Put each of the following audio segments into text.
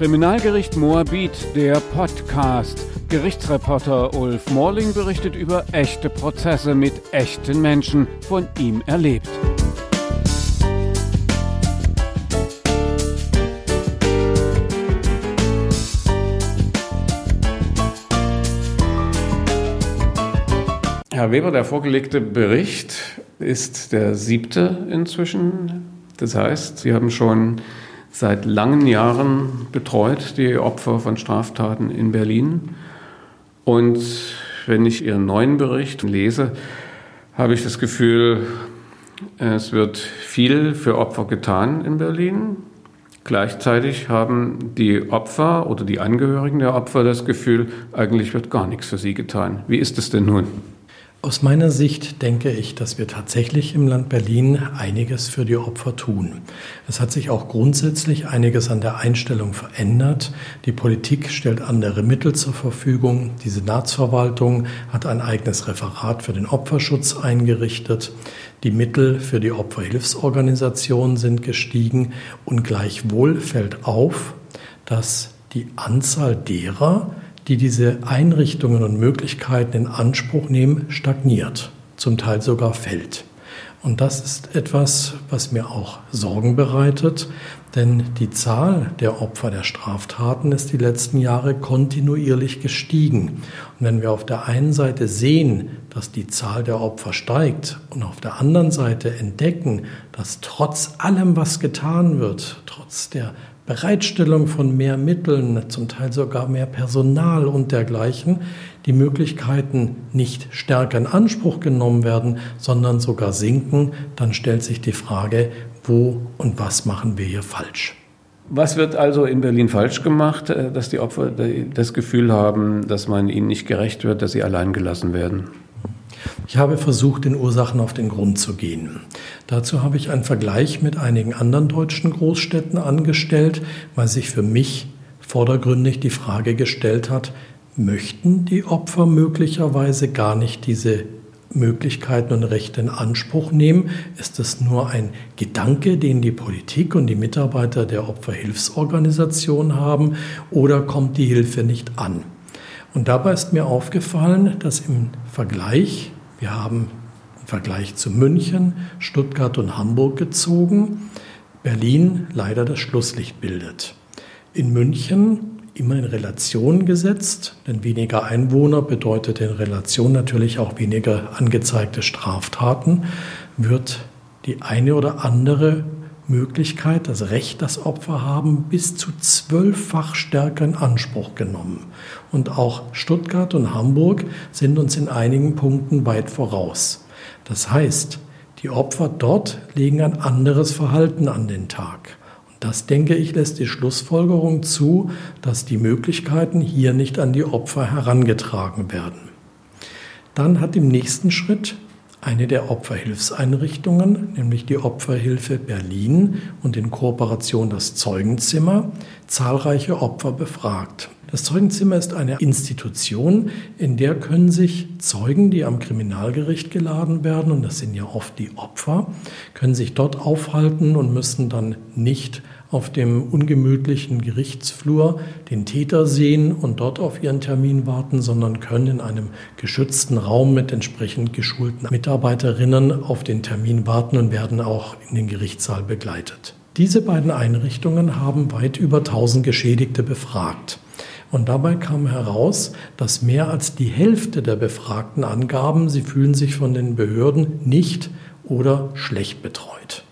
Kriminalgericht Moabit, der Podcast. Gerichtsreporter Ulf Morling berichtet über echte Prozesse mit echten Menschen, von ihm erlebt. Herr Weber, der vorgelegte Bericht ist der siebte inzwischen. Das heißt, Sie haben schon seit langen Jahren betreut, die Opfer von Straftaten in Berlin. Und wenn ich Ihren neuen Bericht lese, habe ich das Gefühl, es wird viel für Opfer getan in Berlin. Gleichzeitig haben die Opfer oder die Angehörigen der Opfer das Gefühl, eigentlich wird gar nichts für sie getan. Wie ist es denn nun? Aus meiner Sicht denke ich, dass wir tatsächlich im Land Berlin einiges für die Opfer tun. Es hat sich auch grundsätzlich einiges an der Einstellung verändert. Die Politik stellt andere Mittel zur Verfügung. Die Senatsverwaltung hat ein eigenes Referat für den Opferschutz eingerichtet. Die Mittel für die Opferhilfsorganisationen sind gestiegen und gleichwohl fällt auf, dass die Anzahl derer, die diese Einrichtungen und Möglichkeiten in Anspruch nehmen, stagniert, zum Teil sogar fällt. Und das ist etwas, was mir auch Sorgen bereitet, denn die Zahl der Opfer der Straftaten ist die letzten Jahre kontinuierlich gestiegen. Und wenn wir auf der einen Seite sehen, dass die Zahl der Opfer steigt und auf der anderen Seite entdecken, dass trotz allem, was getan wird, trotz der Bereitstellung von mehr Mitteln, zum Teil sogar mehr Personal und dergleichen, die Möglichkeiten nicht stärker in Anspruch genommen werden, sondern sogar sinken, dann stellt sich die Frage, wo und was machen wir hier falsch? Was wird also in Berlin falsch gemacht, äh, dass die Opfer das Gefühl haben, dass man ihnen nicht gerecht wird, dass sie allein gelassen werden? Ich habe versucht, den Ursachen auf den Grund zu gehen. Dazu habe ich einen Vergleich mit einigen anderen deutschen Großstädten angestellt, weil sich für mich vordergründig die Frage gestellt hat, möchten die Opfer möglicherweise gar nicht diese Möglichkeiten und Rechte in Anspruch nehmen? Ist es nur ein Gedanke, den die Politik und die Mitarbeiter der Opferhilfsorganisation haben, oder kommt die Hilfe nicht an? Und dabei ist mir aufgefallen, dass im Vergleich, wir haben im Vergleich zu München, Stuttgart und Hamburg gezogen, Berlin leider das Schlusslicht bildet. In München immer in Relation gesetzt, denn weniger Einwohner bedeutet in Relation natürlich auch weniger angezeigte Straftaten, wird die eine oder andere Möglichkeit, das Recht, das Opfer haben, bis zu zwölffach stärker in Anspruch genommen. Und auch Stuttgart und Hamburg sind uns in einigen Punkten weit voraus. Das heißt, die Opfer dort legen ein anderes Verhalten an den Tag. Und das, denke ich, lässt die Schlussfolgerung zu, dass die Möglichkeiten hier nicht an die Opfer herangetragen werden. Dann hat im nächsten Schritt eine der Opferhilfseinrichtungen, nämlich die Opferhilfe Berlin und in Kooperation das Zeugenzimmer, zahlreiche Opfer befragt. Das Zeugenzimmer ist eine Institution, in der können sich Zeugen, die am Kriminalgericht geladen werden, und das sind ja oft die Opfer, können sich dort aufhalten und müssen dann nicht auf dem ungemütlichen Gerichtsflur den Täter sehen und dort auf ihren Termin warten, sondern können in einem geschützten Raum mit entsprechend geschulten Mitarbeiterinnen auf den Termin warten und werden auch in den Gerichtssaal begleitet. Diese beiden Einrichtungen haben weit über 1000 Geschädigte befragt. Und dabei kam heraus, dass mehr als die Hälfte der Befragten angaben, sie fühlen sich von den Behörden nicht oder schlecht betreut.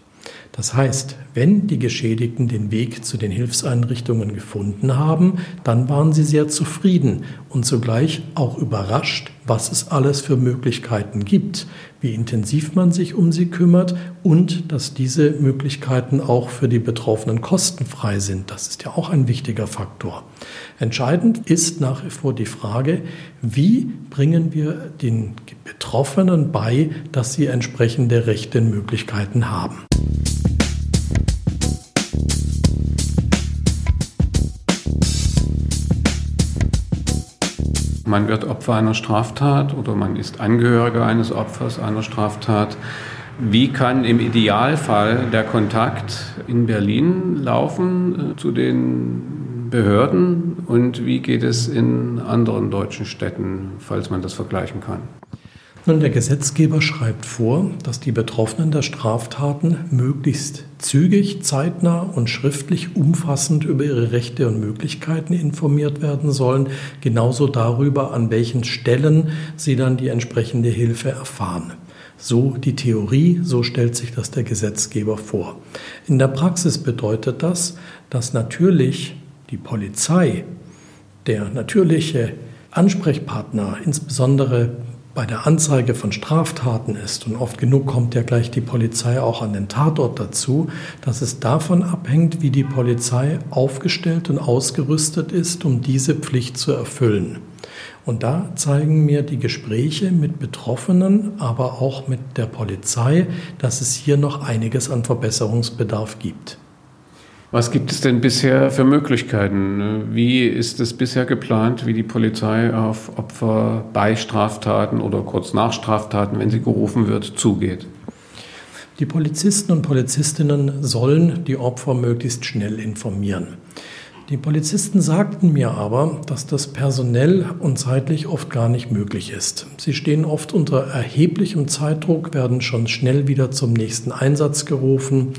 Das heißt, wenn die Geschädigten den Weg zu den Hilfseinrichtungen gefunden haben, dann waren sie sehr zufrieden und zugleich auch überrascht, was es alles für Möglichkeiten gibt, wie intensiv man sich um sie kümmert und dass diese Möglichkeiten auch für die Betroffenen kostenfrei sind. Das ist ja auch ein wichtiger Faktor. Entscheidend ist nach wie vor die Frage, wie bringen wir den Betroffenen bei, dass sie entsprechende Rechte und Möglichkeiten haben. Man wird Opfer einer Straftat oder man ist Angehöriger eines Opfers einer Straftat. Wie kann im Idealfall der Kontakt in Berlin laufen äh, zu den Behörden und wie geht es in anderen deutschen Städten, falls man das vergleichen kann? Nun, der Gesetzgeber schreibt vor, dass die Betroffenen der Straftaten möglichst zügig, zeitnah und schriftlich umfassend über ihre Rechte und Möglichkeiten informiert werden sollen, genauso darüber, an welchen Stellen sie dann die entsprechende Hilfe erfahren. So die Theorie, so stellt sich das der Gesetzgeber vor. In der Praxis bedeutet das, dass natürlich die Polizei, der natürliche Ansprechpartner, insbesondere bei der Anzeige von Straftaten ist, und oft genug kommt ja gleich die Polizei auch an den Tatort dazu, dass es davon abhängt, wie die Polizei aufgestellt und ausgerüstet ist, um diese Pflicht zu erfüllen. Und da zeigen mir die Gespräche mit Betroffenen, aber auch mit der Polizei, dass es hier noch einiges an Verbesserungsbedarf gibt. Was gibt es denn bisher für Möglichkeiten? Wie ist es bisher geplant, wie die Polizei auf Opfer bei Straftaten oder kurz nach Straftaten, wenn sie gerufen wird, zugeht? Die Polizisten und Polizistinnen sollen die Opfer möglichst schnell informieren. Die Polizisten sagten mir aber, dass das personell und zeitlich oft gar nicht möglich ist. Sie stehen oft unter erheblichem Zeitdruck, werden schon schnell wieder zum nächsten Einsatz gerufen.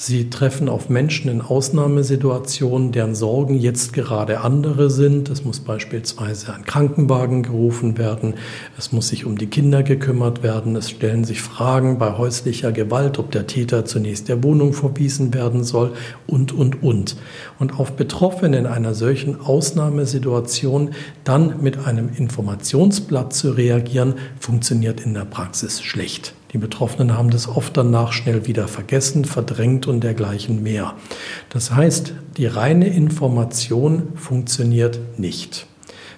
Sie treffen auf Menschen in Ausnahmesituationen, deren Sorgen jetzt gerade andere sind. Es muss beispielsweise ein Krankenwagen gerufen werden. Es muss sich um die Kinder gekümmert werden. Es stellen sich Fragen bei häuslicher Gewalt, ob der Täter zunächst der Wohnung verwiesen werden soll und, und, und. Und auf Betroffene in einer solchen Ausnahmesituation dann mit einem Informationsblatt zu reagieren, funktioniert in der Praxis schlecht. Die Betroffenen haben das oft danach schnell wieder vergessen, verdrängt und dergleichen mehr. Das heißt, die reine Information funktioniert nicht.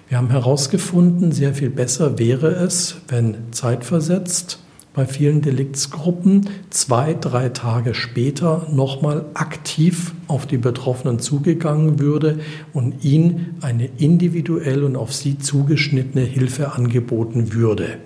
Wir haben herausgefunden, sehr viel besser wäre es, wenn zeitversetzt bei vielen Deliktsgruppen zwei, drei Tage später nochmal aktiv auf die Betroffenen zugegangen würde und ihnen eine individuell und auf sie zugeschnittene Hilfe angeboten würde.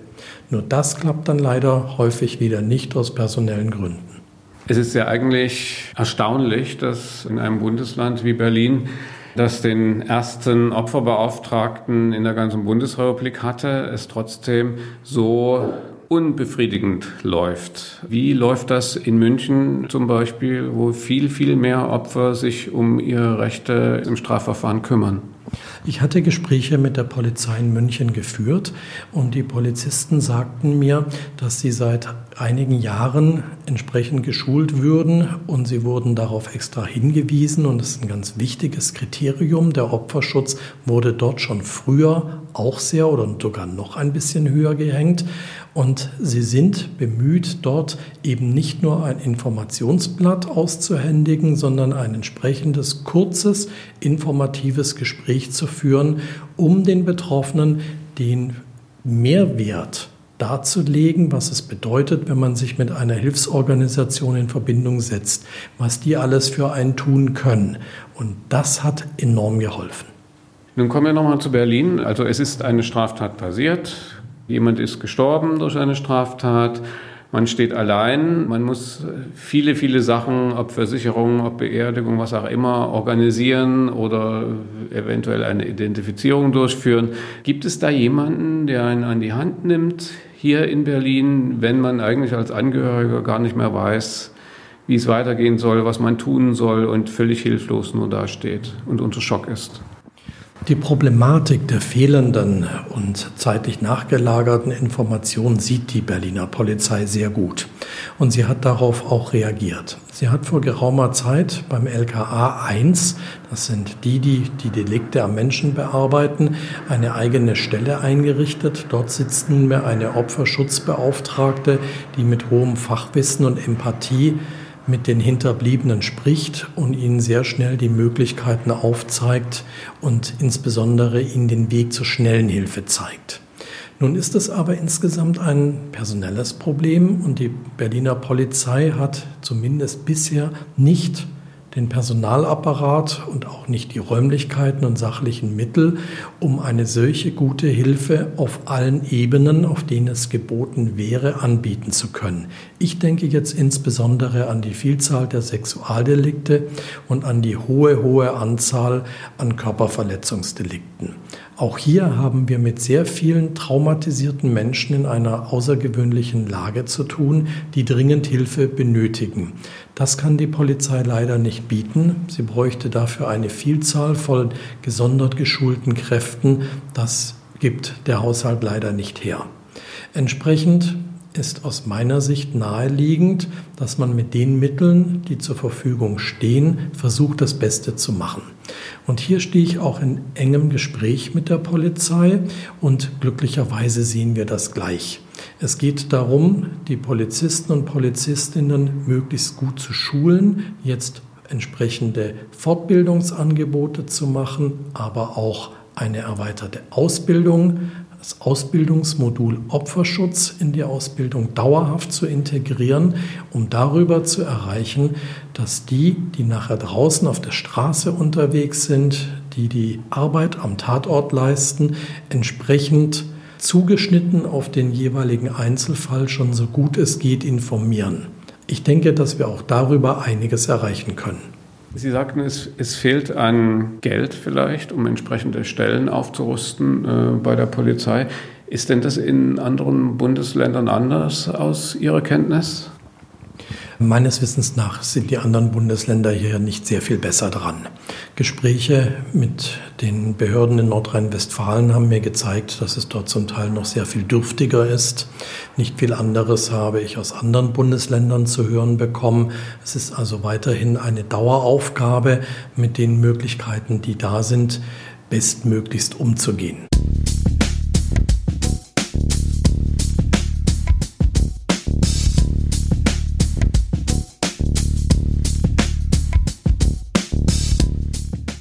Nur das klappt dann leider häufig wieder nicht aus personellen Gründen. Es ist ja eigentlich erstaunlich, dass in einem Bundesland wie Berlin das den ersten Opferbeauftragten in der ganzen Bundesrepublik hatte, es trotzdem so unbefriedigend läuft. Wie läuft das in München zum Beispiel, wo viel, viel mehr Opfer sich um ihre Rechte im Strafverfahren kümmern? Ich hatte Gespräche mit der Polizei in München geführt und die Polizisten sagten mir, dass sie seit einigen Jahren entsprechend geschult würden und sie wurden darauf extra hingewiesen und das ist ein ganz wichtiges Kriterium. Der Opferschutz wurde dort schon früher auch sehr oder sogar noch ein bisschen höher gehängt und sie sind bemüht, dort eben nicht nur ein Informationsblatt auszuhändigen, sondern ein entsprechendes kurzes, informatives Gespräch zu führen, um den Betroffenen den Mehrwert darzulegen, was es bedeutet, wenn man sich mit einer Hilfsorganisation in Verbindung setzt, was die alles für einen tun können. Und das hat enorm geholfen. Nun kommen wir nochmal zu Berlin. Also es ist eine Straftat passiert. Jemand ist gestorben durch eine Straftat. Man steht allein, man muss viele, viele Sachen, ob Versicherung, ob Beerdigung, was auch immer, organisieren oder eventuell eine Identifizierung durchführen. Gibt es da jemanden, der einen an die Hand nimmt hier in Berlin, wenn man eigentlich als Angehöriger gar nicht mehr weiß, wie es weitergehen soll, was man tun soll und völlig hilflos nur dasteht und unter Schock ist? Die Problematik der fehlenden und zeitlich nachgelagerten Informationen sieht die Berliner Polizei sehr gut. Und sie hat darauf auch reagiert. Sie hat vor geraumer Zeit beim LKA 1, das sind die, die die Delikte am Menschen bearbeiten, eine eigene Stelle eingerichtet. Dort sitzt nunmehr eine Opferschutzbeauftragte, die mit hohem Fachwissen und Empathie mit den Hinterbliebenen spricht und ihnen sehr schnell die Möglichkeiten aufzeigt und insbesondere ihnen den Weg zur schnellen Hilfe zeigt. Nun ist es aber insgesamt ein personelles Problem und die Berliner Polizei hat zumindest bisher nicht den Personalapparat und auch nicht die Räumlichkeiten und sachlichen Mittel, um eine solche gute Hilfe auf allen Ebenen, auf denen es geboten wäre, anbieten zu können. Ich denke jetzt insbesondere an die Vielzahl der Sexualdelikte und an die hohe, hohe Anzahl an Körperverletzungsdelikten. Auch hier haben wir mit sehr vielen traumatisierten Menschen in einer außergewöhnlichen Lage zu tun, die dringend Hilfe benötigen. Das kann die Polizei leider nicht bieten. Sie bräuchte dafür eine Vielzahl von gesondert geschulten Kräften. Das gibt der Haushalt leider nicht her. Entsprechend ist aus meiner Sicht naheliegend, dass man mit den Mitteln, die zur Verfügung stehen, versucht, das Beste zu machen. Und hier stehe ich auch in engem Gespräch mit der Polizei und glücklicherweise sehen wir das gleich. Es geht darum, die Polizisten und Polizistinnen möglichst gut zu schulen, jetzt entsprechende Fortbildungsangebote zu machen, aber auch eine erweiterte Ausbildung das Ausbildungsmodul Opferschutz in die Ausbildung dauerhaft zu integrieren, um darüber zu erreichen, dass die, die nachher draußen auf der Straße unterwegs sind, die die Arbeit am Tatort leisten, entsprechend zugeschnitten auf den jeweiligen Einzelfall schon so gut es geht informieren. Ich denke, dass wir auch darüber einiges erreichen können. Sie sagten, es, es fehlt an Geld vielleicht, um entsprechende Stellen aufzurüsten äh, bei der Polizei. Ist denn das in anderen Bundesländern anders aus Ihrer Kenntnis? Meines Wissens nach sind die anderen Bundesländer hier nicht sehr viel besser dran. Gespräche mit den Behörden in Nordrhein-Westfalen haben mir gezeigt, dass es dort zum Teil noch sehr viel dürftiger ist. Nicht viel anderes habe ich aus anderen Bundesländern zu hören bekommen. Es ist also weiterhin eine Daueraufgabe, mit den Möglichkeiten, die da sind, bestmöglichst umzugehen.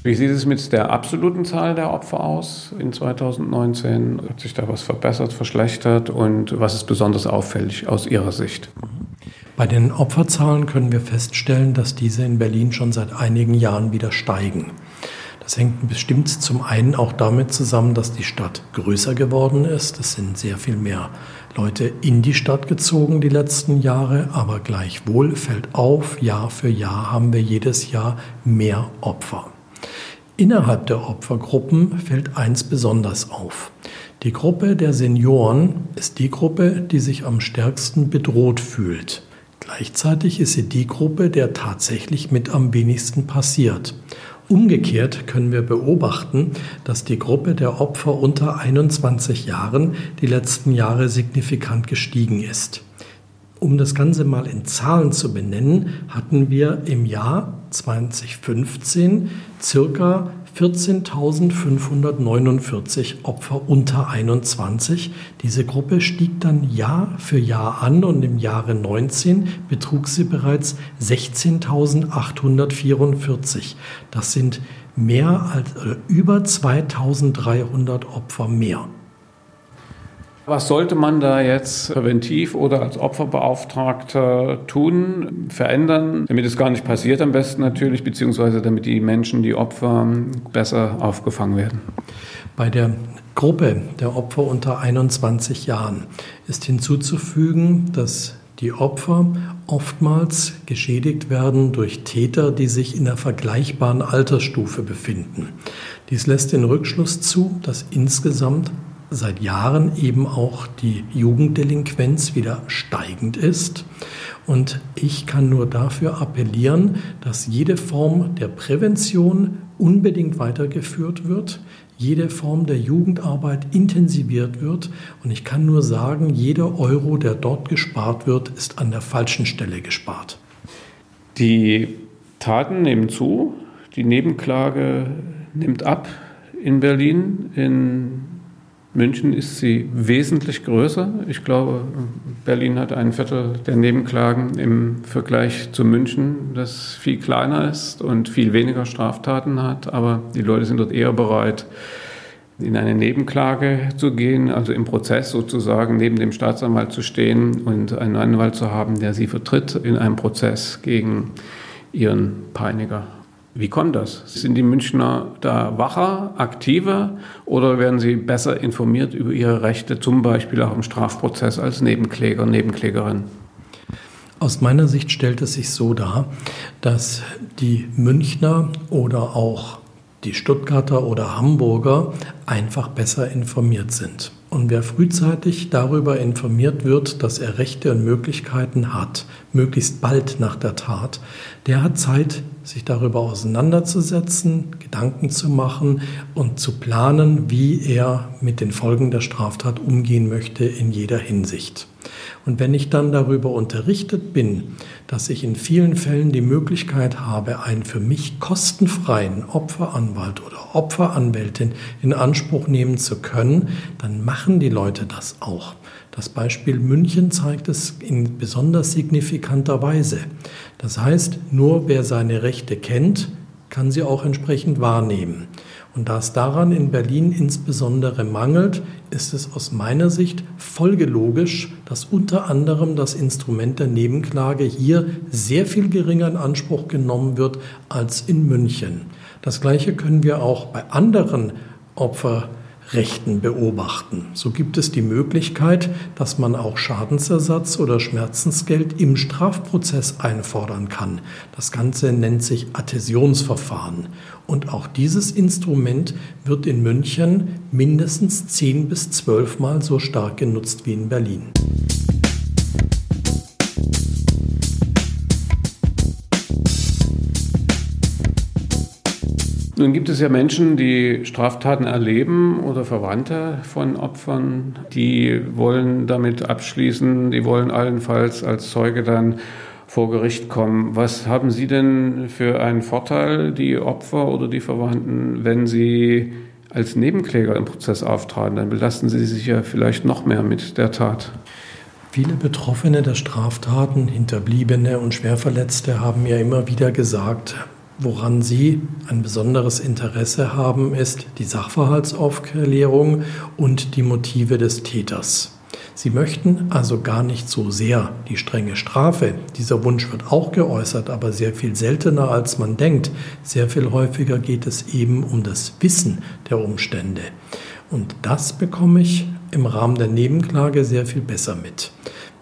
Wie sieht es mit der absoluten Zahl der Opfer aus in 2019? Hat sich da was verbessert, verschlechtert und was ist besonders auffällig aus Ihrer Sicht? Bei den Opferzahlen können wir feststellen, dass diese in Berlin schon seit einigen Jahren wieder steigen. Das hängt bestimmt zum einen auch damit zusammen, dass die Stadt größer geworden ist. Es sind sehr viel mehr Leute in die Stadt gezogen die letzten Jahre, aber gleichwohl fällt auf, Jahr für Jahr haben wir jedes Jahr mehr Opfer. Innerhalb der Opfergruppen fällt eins besonders auf. Die Gruppe der Senioren ist die Gruppe, die sich am stärksten bedroht fühlt. Gleichzeitig ist sie die Gruppe, der tatsächlich mit am wenigsten passiert. Umgekehrt können wir beobachten, dass die Gruppe der Opfer unter 21 Jahren die letzten Jahre signifikant gestiegen ist. Um das Ganze mal in Zahlen zu benennen, hatten wir im Jahr 2015 circa 14.549 Opfer unter 21. Diese Gruppe stieg dann Jahr für Jahr an und im Jahre 19 betrug sie bereits 16.844. Das sind mehr als äh, über 2.300 Opfer mehr. Was sollte man da jetzt präventiv oder als Opferbeauftragter tun, verändern, damit es gar nicht passiert am besten natürlich, beziehungsweise damit die Menschen, die Opfer besser aufgefangen werden? Bei der Gruppe der Opfer unter 21 Jahren ist hinzuzufügen, dass die Opfer oftmals geschädigt werden durch Täter, die sich in einer vergleichbaren Altersstufe befinden. Dies lässt den Rückschluss zu, dass insgesamt seit Jahren eben auch die Jugenddelinquenz wieder steigend ist. Und ich kann nur dafür appellieren, dass jede Form der Prävention unbedingt weitergeführt wird, jede Form der Jugendarbeit intensiviert wird. Und ich kann nur sagen, jeder Euro, der dort gespart wird, ist an der falschen Stelle gespart. Die Taten nehmen zu, die Nebenklage nimmt ab in Berlin. In München ist sie wesentlich größer. Ich glaube, Berlin hat ein Viertel der Nebenklagen im Vergleich zu München, das viel kleiner ist und viel weniger Straftaten hat. Aber die Leute sind dort eher bereit, in eine Nebenklage zu gehen, also im Prozess sozusagen neben dem Staatsanwalt zu stehen und einen Anwalt zu haben, der sie vertritt in einem Prozess gegen ihren Peiniger. Wie kommt das? Sind die Münchner da wacher, aktiver oder werden sie besser informiert über ihre Rechte, zum Beispiel auch im Strafprozess als Nebenkläger, Nebenklägerin? Aus meiner Sicht stellt es sich so dar, dass die Münchner oder auch die Stuttgarter oder Hamburger einfach besser informiert sind. Und wer frühzeitig darüber informiert wird, dass er Rechte und Möglichkeiten hat, möglichst bald nach der Tat, der hat Zeit, sich darüber auseinanderzusetzen, Gedanken zu machen und zu planen, wie er mit den Folgen der Straftat umgehen möchte in jeder Hinsicht. Und wenn ich dann darüber unterrichtet bin, dass ich in vielen Fällen die Möglichkeit habe, einen für mich kostenfreien Opferanwalt oder Opferanwältin in Anspruch nehmen zu können, dann machen die Leute das auch. Das Beispiel München zeigt es in besonders signifikanter Weise. Das heißt, nur wer seine Rechte kennt, kann sie auch entsprechend wahrnehmen. Und da es daran in Berlin insbesondere mangelt, ist es aus meiner Sicht folgelogisch, dass unter anderem das Instrument der Nebenklage hier sehr viel geringer in Anspruch genommen wird als in München. Das Gleiche können wir auch bei anderen Opfer Rechten beobachten. So gibt es die Möglichkeit, dass man auch Schadensersatz oder Schmerzensgeld im Strafprozess einfordern kann. Das Ganze nennt sich Adhäsionsverfahren. Und auch dieses Instrument wird in München mindestens zehn bis zwölfmal so stark genutzt wie in Berlin. Nun gibt es ja Menschen, die Straftaten erleben oder Verwandte von Opfern, die wollen damit abschließen, die wollen allenfalls als Zeuge dann vor Gericht kommen. Was haben Sie denn für einen Vorteil, die Opfer oder die Verwandten, wenn sie als Nebenkläger im Prozess auftraten? Dann belasten Sie sich ja vielleicht noch mehr mit der Tat. Viele Betroffene der Straftaten, Hinterbliebene und Schwerverletzte haben mir immer wieder gesagt, Woran Sie ein besonderes Interesse haben, ist die Sachverhaltsaufklärung und die Motive des Täters. Sie möchten also gar nicht so sehr die strenge Strafe. Dieser Wunsch wird auch geäußert, aber sehr viel seltener als man denkt. Sehr viel häufiger geht es eben um das Wissen der Umstände. Und das bekomme ich im Rahmen der Nebenklage sehr viel besser mit.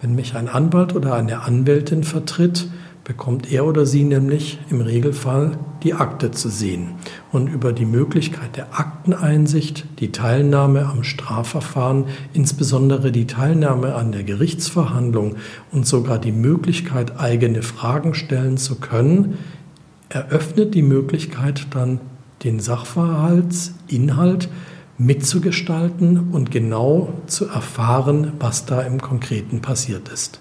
Wenn mich ein Anwalt oder eine Anwältin vertritt, bekommt er oder sie nämlich im Regelfall die Akte zu sehen und über die Möglichkeit der Akteneinsicht, die Teilnahme am Strafverfahren, insbesondere die Teilnahme an der Gerichtsverhandlung und sogar die Möglichkeit, eigene Fragen stellen zu können, eröffnet die Möglichkeit dann den Sachverhaltsinhalt mitzugestalten und genau zu erfahren, was da im Konkreten passiert ist.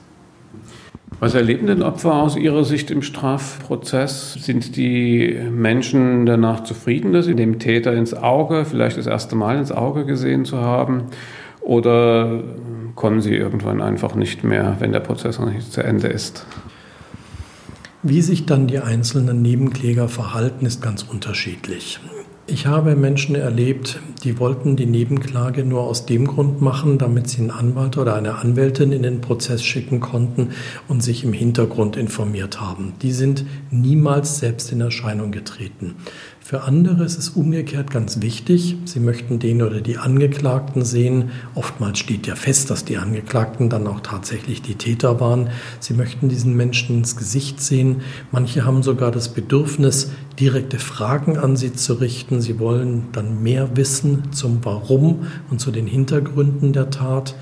Was erleben denn Opfer aus Ihrer Sicht im Strafprozess? Sind die Menschen danach zufrieden, dass sie dem Täter ins Auge, vielleicht das erste Mal ins Auge gesehen zu haben? Oder kommen sie irgendwann einfach nicht mehr, wenn der Prozess noch nicht zu Ende ist? Wie sich dann die einzelnen Nebenkläger verhalten, ist ganz unterschiedlich. Ich habe Menschen erlebt, die wollten die Nebenklage nur aus dem Grund machen, damit sie einen Anwalt oder eine Anwältin in den Prozess schicken konnten und sich im Hintergrund informiert haben. Die sind niemals selbst in Erscheinung getreten. Für andere ist es umgekehrt ganz wichtig. Sie möchten den oder die Angeklagten sehen. Oftmals steht ja fest, dass die Angeklagten dann auch tatsächlich die Täter waren. Sie möchten diesen Menschen ins Gesicht sehen. Manche haben sogar das Bedürfnis, direkte Fragen an sie zu richten. Sie wollen dann mehr wissen zum Warum und zu den Hintergründen der Tat.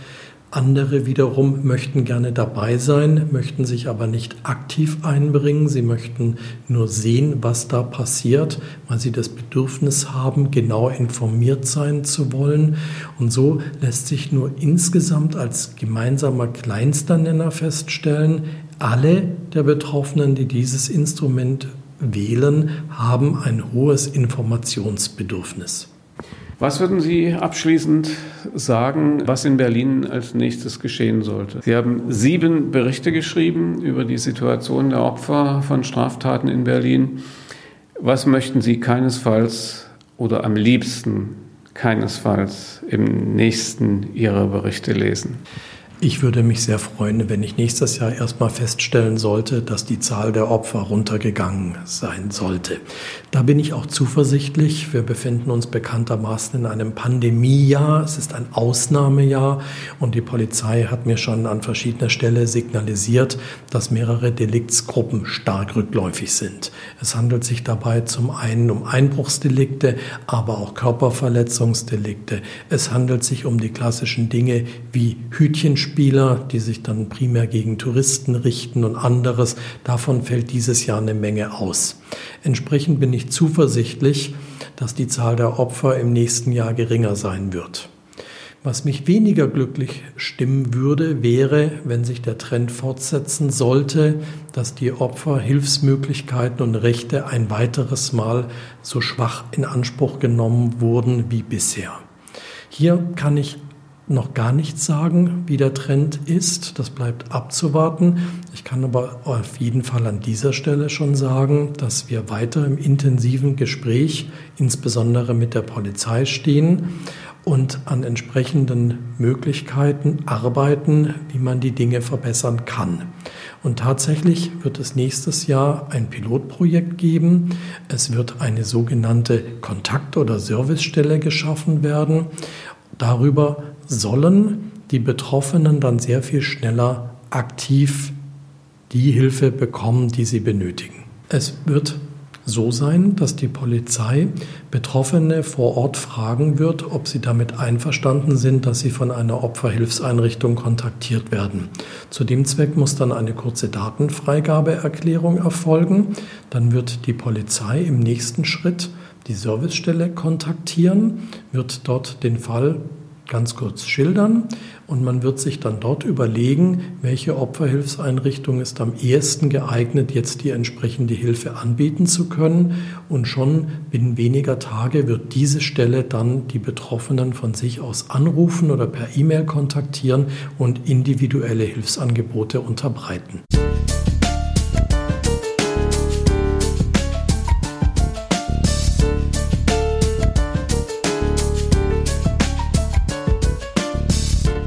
Andere wiederum möchten gerne dabei sein, möchten sich aber nicht aktiv einbringen. Sie möchten nur sehen, was da passiert, weil sie das Bedürfnis haben, genau informiert sein zu wollen. Und so lässt sich nur insgesamt als gemeinsamer kleinster Nenner feststellen, alle der Betroffenen, die dieses Instrument wählen, haben ein hohes Informationsbedürfnis. Was würden Sie abschließend sagen, was in Berlin als nächstes geschehen sollte? Sie haben sieben Berichte geschrieben über die Situation der Opfer von Straftaten in Berlin. Was möchten Sie keinesfalls oder am liebsten keinesfalls im nächsten Ihrer Berichte lesen? Ich würde mich sehr freuen, wenn ich nächstes Jahr erstmal feststellen sollte, dass die Zahl der Opfer runtergegangen sein sollte. Da bin ich auch zuversichtlich. Wir befinden uns bekanntermaßen in einem Pandemiejahr. Es ist ein Ausnahmejahr und die Polizei hat mir schon an verschiedener Stelle signalisiert, dass mehrere Deliktsgruppen stark rückläufig sind. Es handelt sich dabei zum einen um Einbruchsdelikte, aber auch Körperverletzungsdelikte. Es handelt sich um die klassischen Dinge wie Hütchenspiel Spieler, die sich dann primär gegen Touristen richten und anderes. Davon fällt dieses Jahr eine Menge aus. Entsprechend bin ich zuversichtlich, dass die Zahl der Opfer im nächsten Jahr geringer sein wird. Was mich weniger glücklich stimmen würde, wäre, wenn sich der Trend fortsetzen sollte, dass die Opfer Hilfsmöglichkeiten und Rechte ein weiteres Mal so schwach in Anspruch genommen wurden wie bisher. Hier kann ich noch gar nichts sagen, wie der Trend ist. Das bleibt abzuwarten. Ich kann aber auf jeden Fall an dieser Stelle schon sagen, dass wir weiter im intensiven Gespräch, insbesondere mit der Polizei stehen und an entsprechenden Möglichkeiten arbeiten, wie man die Dinge verbessern kann. Und tatsächlich wird es nächstes Jahr ein Pilotprojekt geben. Es wird eine sogenannte Kontakt- oder Servicestelle geschaffen werden. Darüber sollen die Betroffenen dann sehr viel schneller aktiv die Hilfe bekommen, die sie benötigen. Es wird so sein, dass die Polizei Betroffene vor Ort fragen wird, ob sie damit einverstanden sind, dass sie von einer Opferhilfseinrichtung kontaktiert werden. Zu dem Zweck muss dann eine kurze Datenfreigabeerklärung erfolgen. Dann wird die Polizei im nächsten Schritt die Servicestelle kontaktieren, wird dort den Fall ganz kurz schildern und man wird sich dann dort überlegen, welche Opferhilfseinrichtung ist am ehesten geeignet, jetzt die entsprechende Hilfe anbieten zu können. Und schon binnen weniger Tage wird diese Stelle dann die Betroffenen von sich aus anrufen oder per E-Mail kontaktieren und individuelle Hilfsangebote unterbreiten.